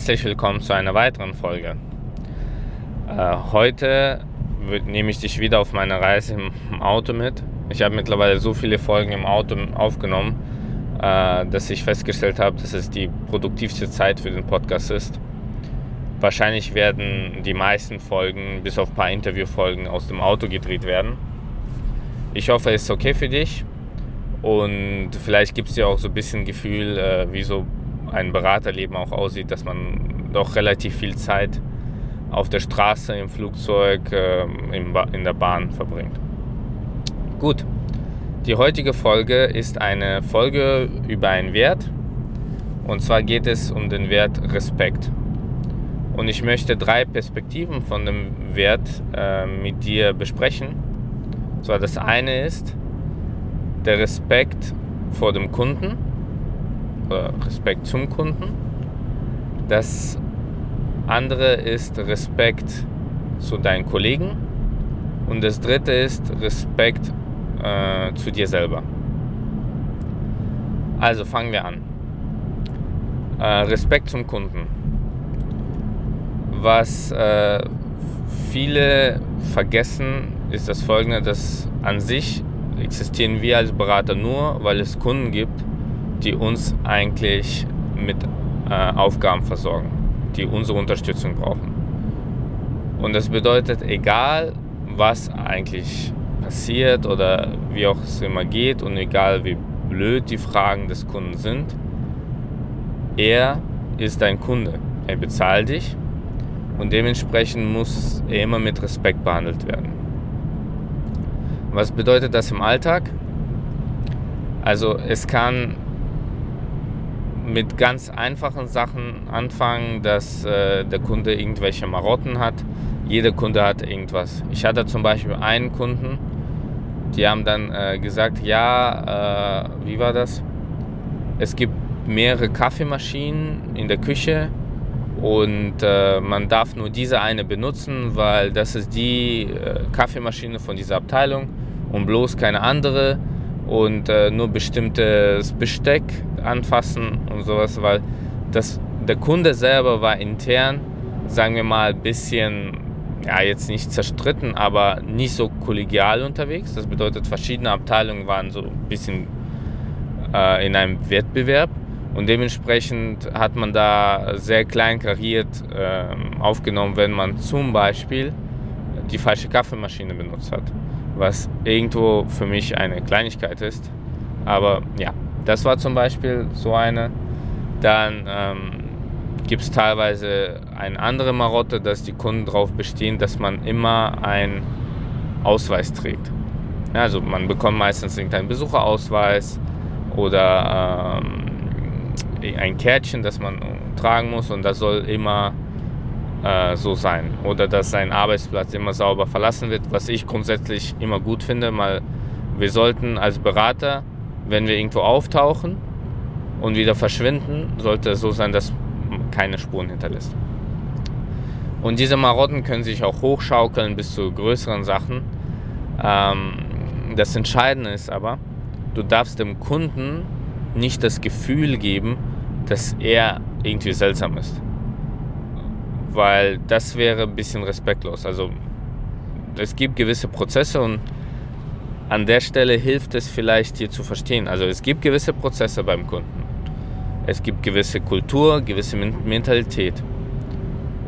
Herzlich willkommen zu einer weiteren Folge. Äh, heute nehme ich dich wieder auf meine Reise im Auto mit. Ich habe mittlerweile so viele Folgen im Auto aufgenommen, äh, dass ich festgestellt habe, dass es die produktivste Zeit für den Podcast ist. Wahrscheinlich werden die meisten Folgen, bis auf ein paar Interviewfolgen, aus dem Auto gedreht werden. Ich hoffe, es ist okay für dich und vielleicht gibt es dir auch so ein bisschen Gefühl, äh, wie so ein Beraterleben auch aussieht, dass man doch relativ viel Zeit auf der Straße, im Flugzeug, äh, in der Bahn verbringt. Gut, die heutige Folge ist eine Folge über einen Wert und zwar geht es um den Wert Respekt. Und ich möchte drei Perspektiven von dem Wert äh, mit dir besprechen. Und zwar das eine ist der Respekt vor dem Kunden Respekt zum Kunden. Das andere ist Respekt zu deinen Kollegen. Und das dritte ist Respekt äh, zu dir selber. Also fangen wir an. Äh, Respekt zum Kunden. Was äh, viele vergessen, ist das folgende, dass an sich existieren wir als Berater nur, weil es Kunden gibt, die uns eigentlich mit äh, Aufgaben versorgen, die unsere Unterstützung brauchen. Und das bedeutet, egal was eigentlich passiert oder wie auch es immer geht und egal wie blöd die Fragen des Kunden sind, er ist dein Kunde. Er bezahlt dich und dementsprechend muss er immer mit Respekt behandelt werden. Was bedeutet das im Alltag? Also es kann mit ganz einfachen Sachen anfangen, dass äh, der Kunde irgendwelche Marotten hat. Jeder Kunde hat irgendwas. Ich hatte zum Beispiel einen Kunden, die haben dann äh, gesagt, ja, äh, wie war das? Es gibt mehrere Kaffeemaschinen in der Küche und äh, man darf nur diese eine benutzen, weil das ist die äh, Kaffeemaschine von dieser Abteilung und bloß keine andere und äh, nur bestimmtes Besteck anfassen und sowas, weil das, der Kunde selber war intern, sagen wir mal, ein bisschen, ja, jetzt nicht zerstritten, aber nicht so kollegial unterwegs. Das bedeutet, verschiedene Abteilungen waren so ein bisschen äh, in einem Wettbewerb und dementsprechend hat man da sehr klein kariert äh, aufgenommen, wenn man zum Beispiel die falsche Kaffeemaschine benutzt hat was irgendwo für mich eine Kleinigkeit ist. Aber ja, das war zum Beispiel so eine. Dann ähm, gibt es teilweise eine andere Marotte, dass die Kunden darauf bestehen, dass man immer einen Ausweis trägt. Ja, also man bekommt meistens irgendeinen Besucherausweis oder ähm, ein Kärtchen, das man tragen muss und das soll immer äh, so sein. Oder dass sein Arbeitsplatz immer sauber verlassen wird, was ich grundsätzlich immer gut finde, weil wir sollten als Berater, wenn wir irgendwo auftauchen und wieder verschwinden, sollte es so sein, dass keine Spuren hinterlässt. Und diese Marotten können sich auch hochschaukeln bis zu größeren Sachen. Ähm, das Entscheidende ist aber, du darfst dem Kunden nicht das Gefühl geben, dass er irgendwie seltsam ist weil das wäre ein bisschen respektlos. Also es gibt gewisse Prozesse und an der Stelle hilft es vielleicht hier zu verstehen. Also es gibt gewisse Prozesse beim Kunden. Es gibt gewisse Kultur, gewisse Mentalität.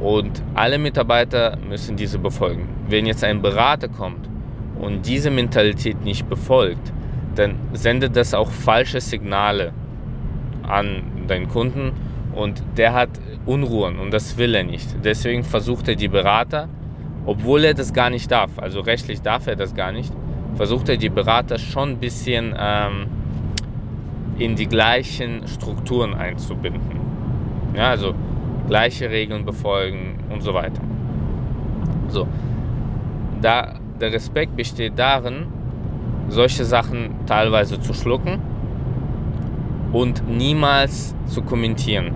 Und alle Mitarbeiter müssen diese befolgen. Wenn jetzt ein Berater kommt und diese Mentalität nicht befolgt, dann sendet das auch falsche Signale an deinen Kunden und der hat Unruhen und das will er nicht. Deswegen versucht er die Berater, obwohl er das gar nicht darf, also rechtlich darf er das gar nicht, versucht er die Berater schon ein bisschen ähm, in die gleichen Strukturen einzubinden. Ja, also gleiche Regeln befolgen und so weiter. So, da der Respekt besteht darin, solche Sachen teilweise zu schlucken und niemals zu kommentieren.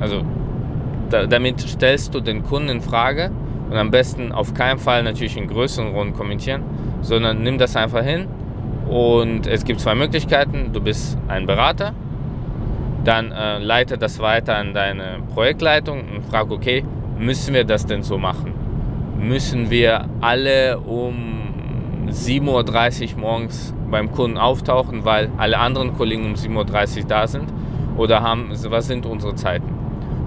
Also da, damit stellst du den Kunden in Frage und am besten auf keinen Fall natürlich in größeren Runden kommentieren, sondern nimm das einfach hin und es gibt zwei Möglichkeiten. Du bist ein Berater, Dann äh, leite das weiter an deine Projektleitung und frage, okay, müssen wir das denn so machen? Müssen wir alle um 7.30 Uhr morgens beim Kunden auftauchen, weil alle anderen Kollegen um 7.30 Uhr da sind? Oder haben, was sind unsere Zeiten?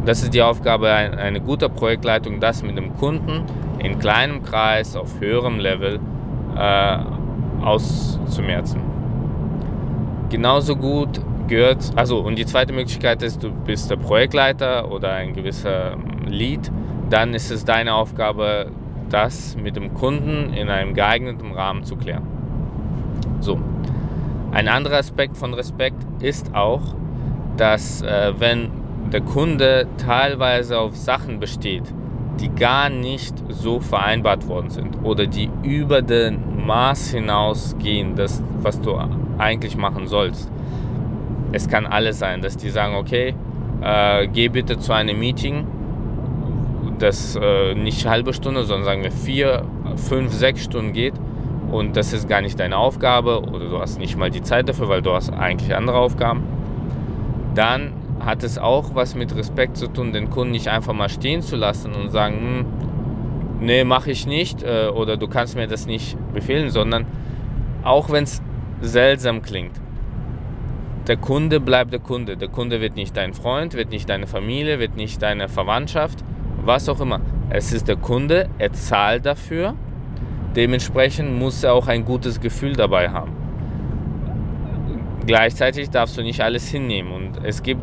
Das ist die Aufgabe einer guten Projektleitung, das mit dem Kunden in kleinem Kreis, auf höherem Level äh, auszumerzen. Genauso gut gehört, also und die zweite Möglichkeit ist, du bist der Projektleiter oder ein gewisser Lead, dann ist es deine Aufgabe, das mit dem Kunden in einem geeigneten Rahmen zu klären. So. Ein anderer Aspekt von Respekt ist auch, dass äh, wenn der Kunde teilweise auf Sachen besteht, die gar nicht so vereinbart worden sind oder die über den Maß hinausgehen, das, was du eigentlich machen sollst. Es kann alles sein, dass die sagen, okay, äh, geh bitte zu einem Meeting, das äh, nicht halbe Stunde, sondern sagen wir vier, fünf, sechs Stunden geht und das ist gar nicht deine Aufgabe oder du hast nicht mal die Zeit dafür, weil du hast eigentlich andere Aufgaben. Dann hat es auch was mit Respekt zu tun, den Kunden nicht einfach mal stehen zu lassen und sagen, hm, nee, mache ich nicht äh, oder du kannst mir das nicht befehlen, sondern auch wenn es seltsam klingt, der Kunde bleibt der Kunde. Der Kunde wird nicht dein Freund, wird nicht deine Familie, wird nicht deine Verwandtschaft, was auch immer. Es ist der Kunde, er zahlt dafür. Dementsprechend muss er auch ein gutes Gefühl dabei haben. Gleichzeitig darfst du nicht alles hinnehmen und es gibt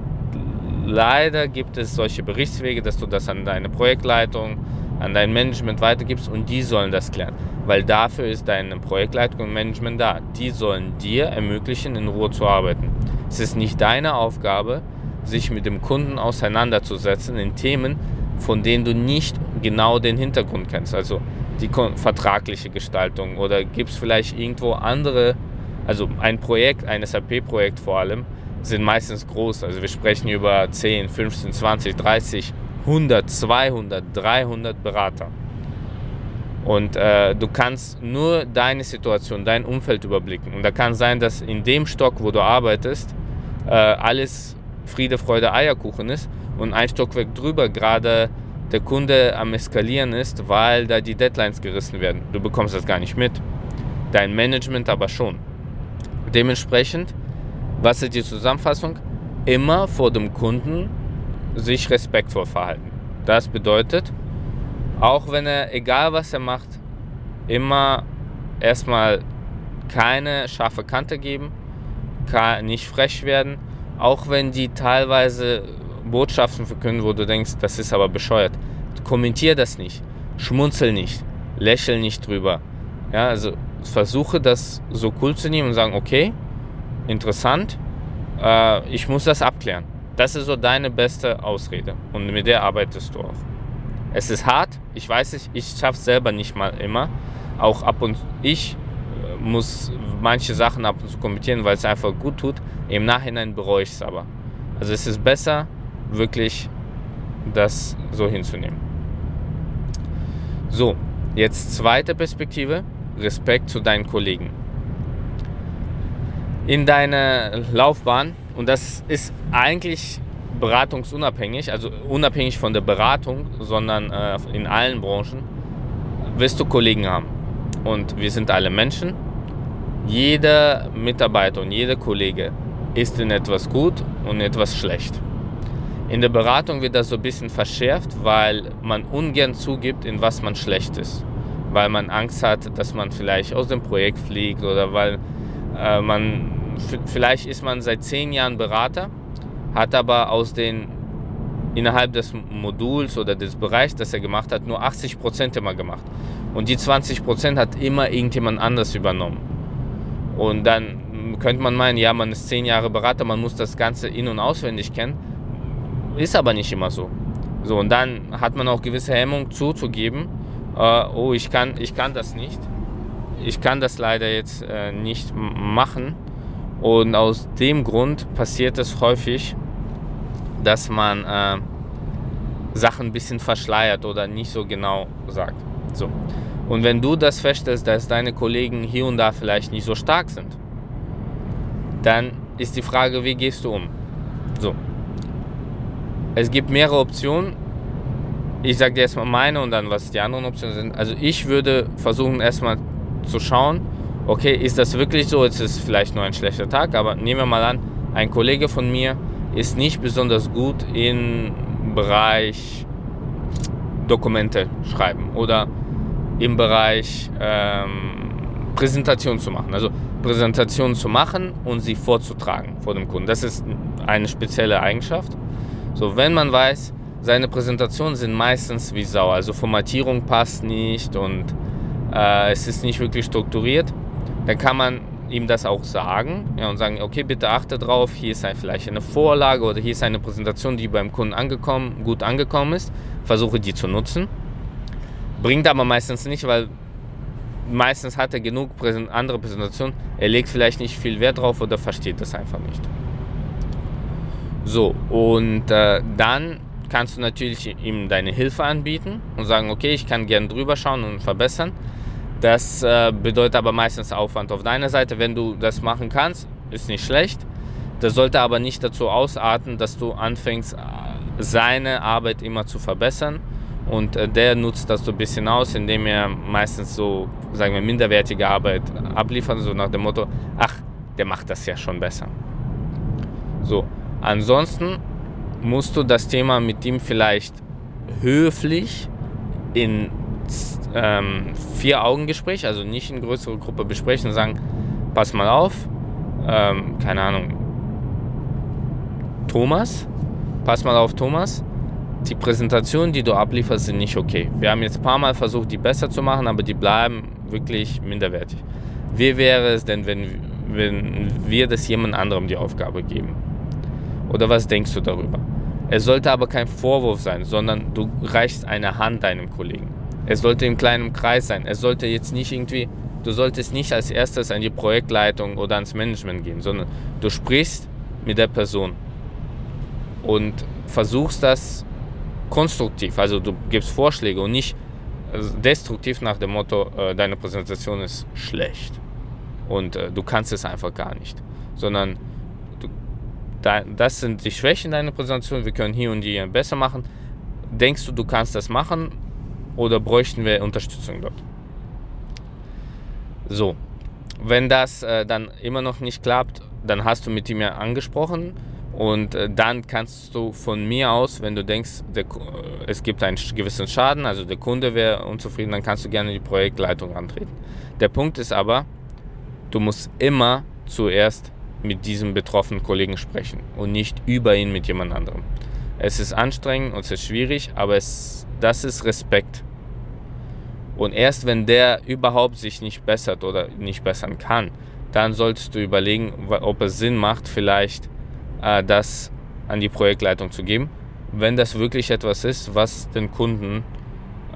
leider gibt es solche Berichtswege, dass du das an deine Projektleitung, an dein Management weitergibst und die sollen das klären. Weil dafür ist deine Projektleitung und Management da. Die sollen dir ermöglichen, in Ruhe zu arbeiten. Es ist nicht deine Aufgabe, sich mit dem Kunden auseinanderzusetzen in Themen, von denen du nicht genau den Hintergrund kennst. Also die vertragliche Gestaltung oder gibt es vielleicht irgendwo andere, also ein Projekt, ein SAP-Projekt vor allem, sind meistens groß. Also wir sprechen über 10, 15, 20, 30, 100, 200, 300 Berater. Und äh, du kannst nur deine Situation, dein Umfeld überblicken. Und da kann sein, dass in dem Stock, wo du arbeitest, äh, alles Friede, Freude, Eierkuchen ist und ein Stockwerk drüber gerade der Kunde am Eskalieren ist, weil da die Deadlines gerissen werden. Du bekommst das gar nicht mit. Dein Management aber schon. Dementsprechend was ist die Zusammenfassung? Immer vor dem Kunden sich respektvoll verhalten. Das bedeutet, auch wenn er, egal was er macht, immer erstmal keine scharfe Kante geben, nicht frech werden, auch wenn die teilweise Botschaften verkünden, wo du denkst, das ist aber bescheuert. Kommentier das nicht, schmunzel nicht, lächel nicht drüber. Ja, also versuche das so cool zu nehmen und sagen, okay, interessant, äh, ich muss das abklären. Das ist so deine beste Ausrede und mit der arbeitest du auch. Es ist hart, ich weiß es, ich schaffe es selber nicht mal immer. Auch ab und ich äh, muss manche Sachen ab und zu kommentieren, weil es einfach gut tut. Im Nachhinein bereue ich es aber. Also es ist besser, wirklich das so hinzunehmen. So, jetzt zweite Perspektive, Respekt zu deinen Kollegen in deine Laufbahn und das ist eigentlich beratungsunabhängig, also unabhängig von der Beratung, sondern äh, in allen Branchen wirst du Kollegen haben. Und wir sind alle Menschen. Jeder Mitarbeiter und jeder Kollege ist in etwas gut und etwas schlecht. In der Beratung wird das so ein bisschen verschärft, weil man ungern zugibt, in was man schlecht ist. Weil man Angst hat, dass man vielleicht aus dem Projekt fliegt oder weil äh, man vielleicht ist man seit zehn Jahren Berater, hat aber aus den innerhalb des Moduls oder des Bereichs, das er gemacht hat, nur 80 Prozent immer gemacht. Und die 20 Prozent hat immer irgendjemand anders übernommen. Und dann könnte man meinen, ja, man ist zehn Jahre Berater, man muss das Ganze in- und auswendig kennen. Ist aber nicht immer so. So, und dann hat man auch gewisse Hemmung zuzugeben, äh, oh, ich kann, ich kann das nicht. Ich kann das leider jetzt äh, nicht machen und aus dem Grund passiert es häufig, dass man äh, Sachen ein bisschen verschleiert oder nicht so genau sagt. So. Und wenn du das feststellst, dass deine Kollegen hier und da vielleicht nicht so stark sind, dann ist die Frage, wie gehst du um? So. es gibt mehrere Optionen. Ich sage dir erstmal meine und dann, was die anderen Optionen sind. Also ich würde versuchen erstmal zu schauen, okay, ist das wirklich so? Jetzt ist es vielleicht nur ein schlechter Tag, aber nehmen wir mal an, ein Kollege von mir ist nicht besonders gut im Bereich Dokumente schreiben oder im Bereich ähm, Präsentation zu machen. Also Präsentation zu machen und sie vorzutragen vor dem Kunden. Das ist eine spezielle Eigenschaft. So, wenn man weiß, seine Präsentationen sind meistens wie Sau, also Formatierung passt nicht und äh, es ist nicht wirklich strukturiert, dann kann man ihm das auch sagen ja, und sagen, okay, bitte achte drauf, hier ist ein, vielleicht eine Vorlage oder hier ist eine Präsentation, die beim Kunden angekommen, gut angekommen ist, versuche die zu nutzen. Bringt aber meistens nicht, weil meistens hat er genug Präsent andere Präsentationen, er legt vielleicht nicht viel Wert drauf oder versteht das einfach nicht. So, und äh, dann kannst du natürlich ihm deine Hilfe anbieten und sagen, okay, ich kann gerne drüber schauen und verbessern. Das äh, bedeutet aber meistens Aufwand auf deiner Seite. Wenn du das machen kannst, ist nicht schlecht. Das sollte aber nicht dazu ausarten, dass du anfängst, äh, seine Arbeit immer zu verbessern. Und äh, der nutzt das so ein bisschen aus, indem er meistens so, sagen wir, minderwertige Arbeit abliefert, so nach dem Motto, ach, der macht das ja schon besser. So, ansonsten musst du das Thema mit ihm vielleicht höflich in ähm, Vier-Augen-Gespräch, also nicht in größere Gruppe besprechen und sagen, pass mal auf, ähm, keine Ahnung, Thomas, pass mal auf, Thomas, die Präsentationen, die du ablieferst, sind nicht okay. Wir haben jetzt ein paar Mal versucht, die besser zu machen, aber die bleiben wirklich minderwertig. Wie wäre es denn, wenn, wenn wir das jemand anderem die Aufgabe geben? Oder was denkst du darüber? Es sollte aber kein Vorwurf sein, sondern du reichst eine Hand deinem Kollegen. Es sollte im kleinen Kreis sein. Es sollte jetzt nicht irgendwie, du solltest nicht als erstes an die Projektleitung oder ans Management gehen, sondern du sprichst mit der Person und versuchst das konstruktiv. Also du gibst Vorschläge und nicht also destruktiv nach dem Motto, äh, deine Präsentation ist schlecht und äh, du kannst es einfach gar nicht, sondern das sind die Schwächen deiner Präsentation, wir können hier und hier besser machen. Denkst du, du kannst das machen? Oder bräuchten wir Unterstützung dort? So, wenn das äh, dann immer noch nicht klappt, dann hast du mit ihm ja angesprochen und äh, dann kannst du von mir aus, wenn du denkst, der, äh, es gibt einen gewissen Schaden, also der Kunde wäre unzufrieden, dann kannst du gerne die Projektleitung antreten. Der Punkt ist aber, du musst immer zuerst mit diesem betroffenen Kollegen sprechen und nicht über ihn mit jemand anderem. Es ist anstrengend und es ist schwierig, aber es, das ist Respekt. Und erst wenn der überhaupt sich nicht bessert oder nicht bessern kann, dann solltest du überlegen, ob es Sinn macht, vielleicht äh, das an die Projektleitung zu geben, wenn das wirklich etwas ist, was den Kunden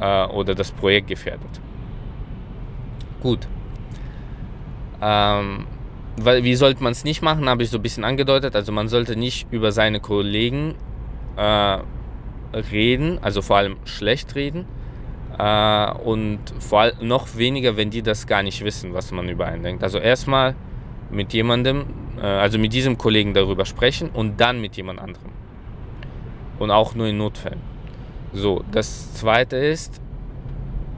äh, oder das Projekt gefährdet. Gut. Ähm, weil, wie sollte man es nicht machen, habe ich so ein bisschen angedeutet. Also man sollte nicht über seine Kollegen äh, reden, also vor allem schlecht reden äh, und vor allem noch weniger, wenn die das gar nicht wissen, was man über einen denkt. Also erstmal mit jemandem, äh, also mit diesem Kollegen darüber sprechen und dann mit jemand anderem. Und auch nur in Notfällen. So, das zweite ist,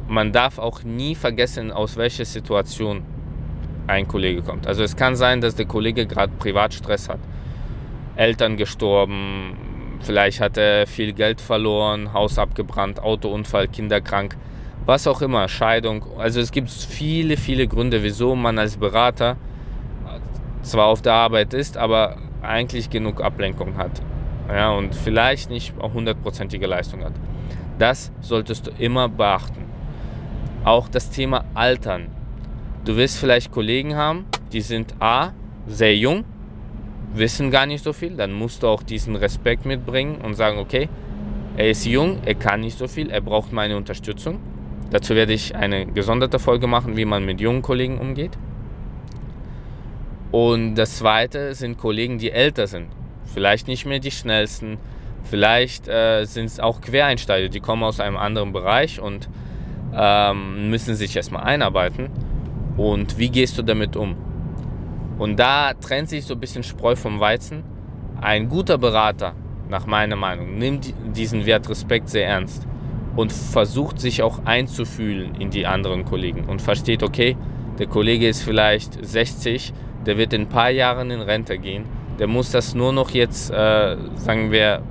man darf auch nie vergessen, aus welcher Situation ein Kollege kommt. Also es kann sein, dass der Kollege gerade Privatstress hat. Eltern gestorben, Vielleicht hat er viel Geld verloren, Haus abgebrannt, Autounfall, Kinder krank, was auch immer, Scheidung. Also es gibt viele, viele Gründe, wieso man als Berater zwar auf der Arbeit ist, aber eigentlich genug Ablenkung hat. Ja, und vielleicht nicht hundertprozentige Leistung hat. Das solltest du immer beachten. Auch das Thema Altern. Du wirst vielleicht Kollegen haben, die sind A, sehr jung, wissen gar nicht so viel, dann musst du auch diesen Respekt mitbringen und sagen, okay, er ist jung, er kann nicht so viel, er braucht meine Unterstützung. Dazu werde ich eine gesonderte Folge machen, wie man mit jungen Kollegen umgeht. Und das zweite sind Kollegen, die älter sind. Vielleicht nicht mehr die schnellsten, vielleicht äh, sind es auch Quereinsteiger, die kommen aus einem anderen Bereich und ähm, müssen sich erstmal einarbeiten. Und wie gehst du damit um? Und da trennt sich so ein bisschen Spreu vom Weizen. Ein guter Berater nach meiner Meinung, nimmt diesen Wert Respekt sehr ernst und versucht sich auch einzufühlen in die anderen Kollegen und versteht, okay, der Kollege ist vielleicht 60, der wird in ein paar Jahren in Rente gehen, der muss das nur noch jetzt, äh, sagen wir,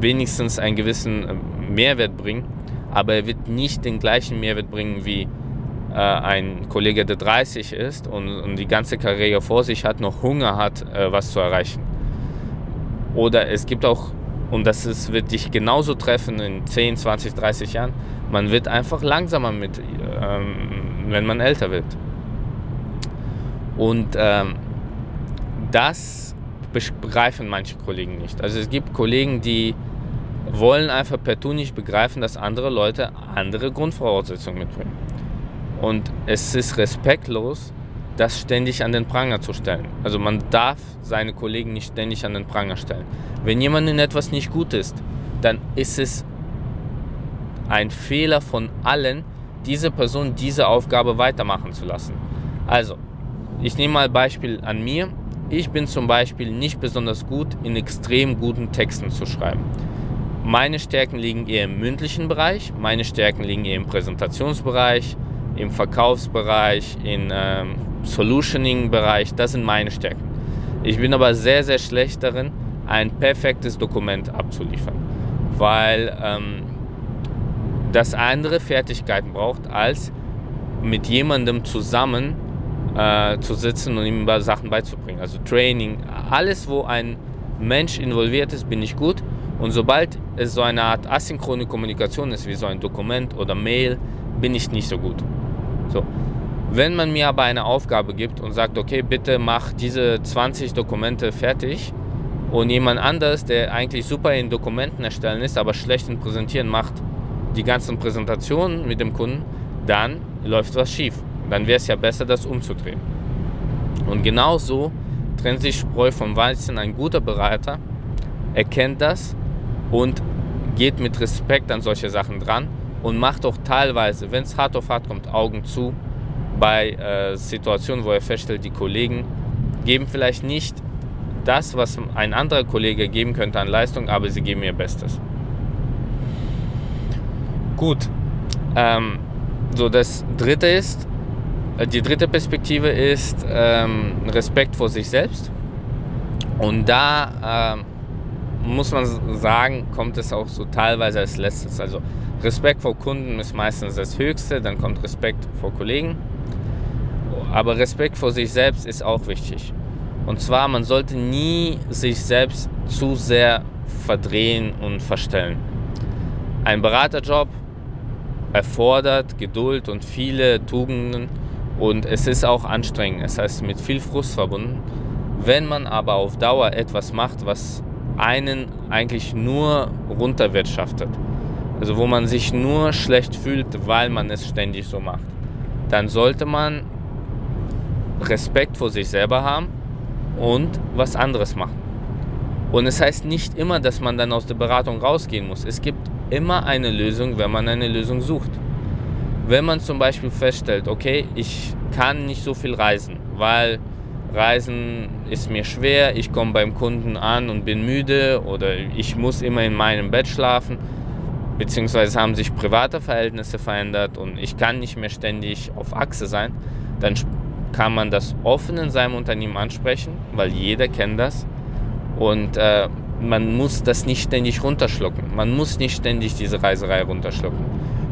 wenigstens einen gewissen äh, Mehrwert bringen, aber er wird nicht den gleichen Mehrwert bringen wie äh, ein Kollege, der 30 ist und, und, die ganze Karriere vor sich hat, noch Hunger hat, äh, was zu erreichen. Oder es gibt auch, und das ist, wird dich genauso treffen in 10, 20, 30 Jahren, man wird einfach langsamer mit, ähm, wenn man älter wird. Und ähm, das begreifen manche Kollegen nicht. Also es gibt Kollegen, die wollen einfach per Tu nicht begreifen, dass andere Leute andere Grundvoraussetzungen mitbringen. Und es ist respektlos, das ständig an den Pranger zu stellen. Also man darf seine Kollegen nicht ständig an den Pranger stellen. Wenn jemand in etwas nicht gut ist, dann ist es ein Fehler von allen, diese Person diese Aufgabe weitermachen zu lassen. Also, ich nehme mal Beispiel an mir. Ich bin zum Beispiel nicht besonders gut in extrem guten Texten zu schreiben. Meine Stärken liegen eher im mündlichen Bereich, meine Stärken liegen eher im Präsentationsbereich, im Verkaufsbereich, im ähm, Solutioning-Bereich. Das sind meine Stärken. Ich bin aber sehr, sehr schlecht darin, ein perfektes Dokument abzuliefern, weil ähm, das andere Fertigkeiten braucht, als mit jemandem zusammen äh, zu sitzen und ihm Sachen beizubringen. Also Training, alles, wo ein Mensch involviert ist, bin ich gut. Und sobald es so eine Art asynchrone Kommunikation ist, wie so ein Dokument oder Mail, bin ich nicht so gut. So. Wenn man mir aber eine Aufgabe gibt und sagt, okay, bitte mach diese 20 Dokumente fertig und jemand anders, der eigentlich super in Dokumenten erstellen ist, aber schlecht in Präsentieren macht, die ganzen Präsentationen mit dem Kunden, dann läuft was schief. Dann wäre es ja besser, das umzudrehen. Und genau so trennt sich Spreu vom Weizen. Ein guter Berater erkennt das und geht mit Respekt an solche Sachen dran und macht auch teilweise, wenn es hart auf hart kommt, Augen zu bei äh, Situationen, wo er feststellt, die Kollegen geben vielleicht nicht das, was ein anderer Kollege geben könnte an Leistung, aber sie geben ihr Bestes. Gut, ähm, so das dritte ist, äh, die dritte Perspektive ist ähm, Respekt vor sich selbst. Und da ähm, muss man sagen, kommt es auch so teilweise als letztes. Also Respekt vor Kunden ist meistens das Höchste, dann kommt Respekt vor Kollegen. Aber Respekt vor sich selbst ist auch wichtig. Und zwar, man sollte nie sich selbst zu sehr verdrehen und verstellen. Ein Beraterjob erfordert Geduld und viele Tugenden und es ist auch anstrengend. Es heißt mit viel Frust verbunden. Wenn man aber auf Dauer etwas macht, was einen eigentlich nur runterwirtschaftet, also wo man sich nur schlecht fühlt, weil man es ständig so macht, dann sollte man Respekt vor sich selber haben und was anderes machen. Und es heißt nicht immer, dass man dann aus der Beratung rausgehen muss. Es gibt immer eine Lösung, wenn man eine Lösung sucht. Wenn man zum Beispiel feststellt, okay, ich kann nicht so viel reisen, weil Reisen ist mir schwer, ich komme beim Kunden an und bin müde oder ich muss immer in meinem Bett schlafen, beziehungsweise haben sich private Verhältnisse verändert und ich kann nicht mehr ständig auf Achse sein, dann kann man das offen in seinem Unternehmen ansprechen, weil jeder kennt das und äh, man muss das nicht ständig runterschlucken. Man muss nicht ständig diese Reiserei runterschlucken.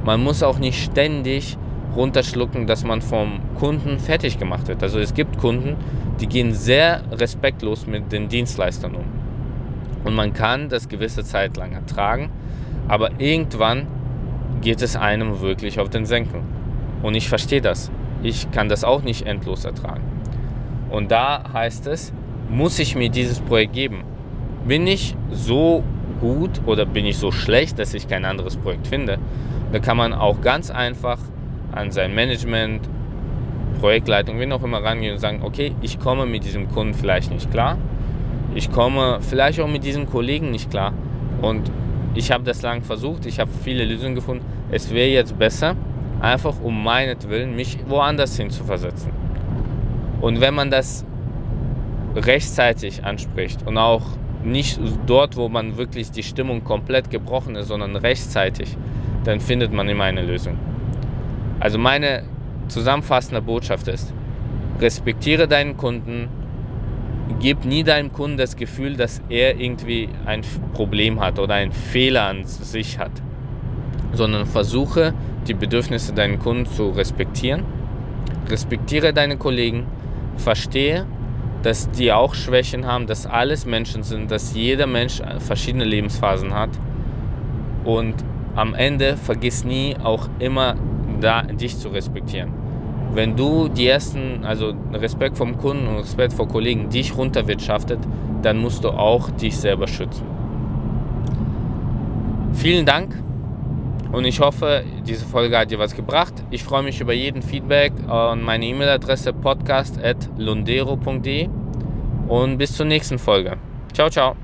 Man muss auch nicht ständig runterschlucken, dass man vom Kunden fertig gemacht wird. Also es gibt Kunden, die gehen sehr respektlos mit den Dienstleistern um. Und man kann das gewisse Zeit lang ertragen, aber irgendwann geht es einem wirklich auf den Senkel. Und ich verstehe das. Ich kann das auch nicht endlos ertragen. Und da heißt es, muss ich mir dieses Projekt geben? Bin ich so gut oder bin ich so schlecht, dass ich kein anderes Projekt finde? Da kann man auch ganz einfach an sein Management, Projektleitung, wen auch immer rangehen und sagen, okay, ich komme mit diesem Kunden vielleicht nicht klar. Ich komme vielleicht auch mit diesem Kollegen nicht klar. Und ich habe das lang versucht, ich habe viele Lösungen gefunden. Es wäre jetzt besser, einfach um meinetwillen mich woanders hin zu versetzen. Und wenn man das rechtzeitig anspricht und auch nicht dort, wo man wirklich die Stimmung komplett gebrochen ist, sondern rechtzeitig, dann findet man immer eine Lösung. Also meine zusammenfassende Botschaft ist, respektiere deinen Kunden, gib nie deinem Kunden das Gefühl, dass er irgendwie ein Problem hat oder einen Fehler an sich hat, sondern versuche die Bedürfnisse deinen Kunden zu respektieren. Respektiere deine Kollegen, verstehe, dass die auch Schwächen haben, dass alles Menschen sind, dass jeder Mensch verschiedene Lebensphasen hat. Und am Ende vergiss nie auch immer da, dich zu respektieren. Wenn du die ersten, also Respekt vom Kunden und Respekt vor Kollegen, dich runterwirtschaftet, dann musst du auch dich selber schützen. Vielen Dank und ich hoffe, diese Folge hat dir was gebracht. Ich freue mich über jeden Feedback an meine E-Mail-Adresse podcast.lundero.de und bis zur nächsten Folge. Ciao, ciao.